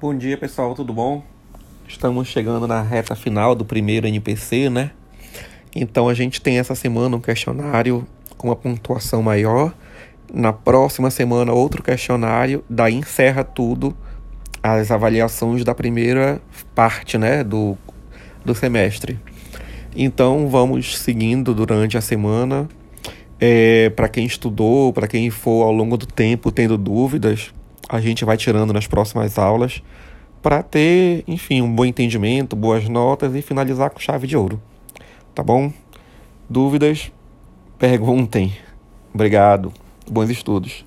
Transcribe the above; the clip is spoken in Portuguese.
Bom dia pessoal, tudo bom? Estamos chegando na reta final do primeiro NPC, né? Então a gente tem essa semana um questionário com uma pontuação maior. Na próxima semana, outro questionário. Daí encerra tudo as avaliações da primeira parte, né? Do, do semestre. Então vamos seguindo durante a semana. É, para quem estudou, para quem for ao longo do tempo tendo dúvidas, a gente vai tirando nas próximas aulas para ter, enfim, um bom entendimento, boas notas e finalizar com chave de ouro. Tá bom? Dúvidas? Perguntem. Obrigado. Bons estudos.